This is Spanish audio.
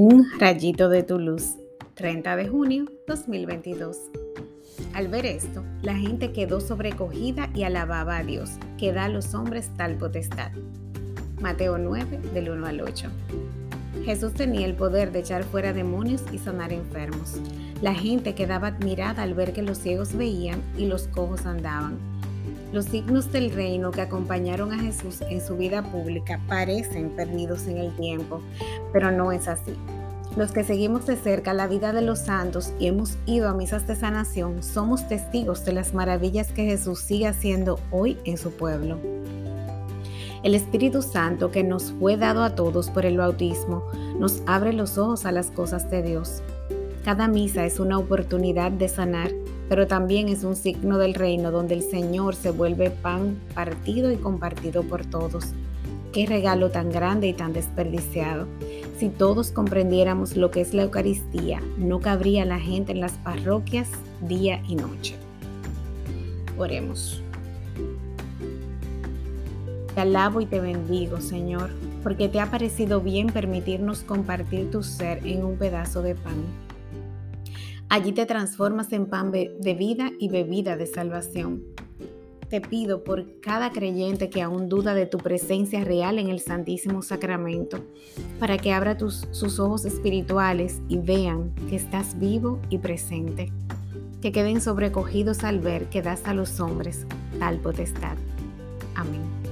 Un rayito de tu luz, 30 de junio 2022. Al ver esto, la gente quedó sobrecogida y alababa a Dios, que da a los hombres tal potestad. Mateo 9, del 1 al 8. Jesús tenía el poder de echar fuera demonios y sanar enfermos. La gente quedaba admirada al ver que los ciegos veían y los cojos andaban. Los signos del reino que acompañaron a Jesús en su vida pública parecen perdidos en el tiempo, pero no es así. Los que seguimos de cerca la vida de los santos y hemos ido a misas de sanación somos testigos de las maravillas que Jesús sigue haciendo hoy en su pueblo. El Espíritu Santo que nos fue dado a todos por el bautismo nos abre los ojos a las cosas de Dios. Cada misa es una oportunidad de sanar pero también es un signo del reino donde el Señor se vuelve pan partido y compartido por todos. Qué regalo tan grande y tan desperdiciado. Si todos comprendiéramos lo que es la Eucaristía, no cabría la gente en las parroquias día y noche. Oremos. Te alabo y te bendigo, Señor, porque te ha parecido bien permitirnos compartir tu ser en un pedazo de pan. Allí te transformas en pan de vida y bebida de salvación. Te pido por cada creyente que aún duda de tu presencia real en el Santísimo Sacramento, para que abra sus ojos espirituales y vean que estás vivo y presente. Que queden sobrecogidos al ver que das a los hombres tal potestad. Amén.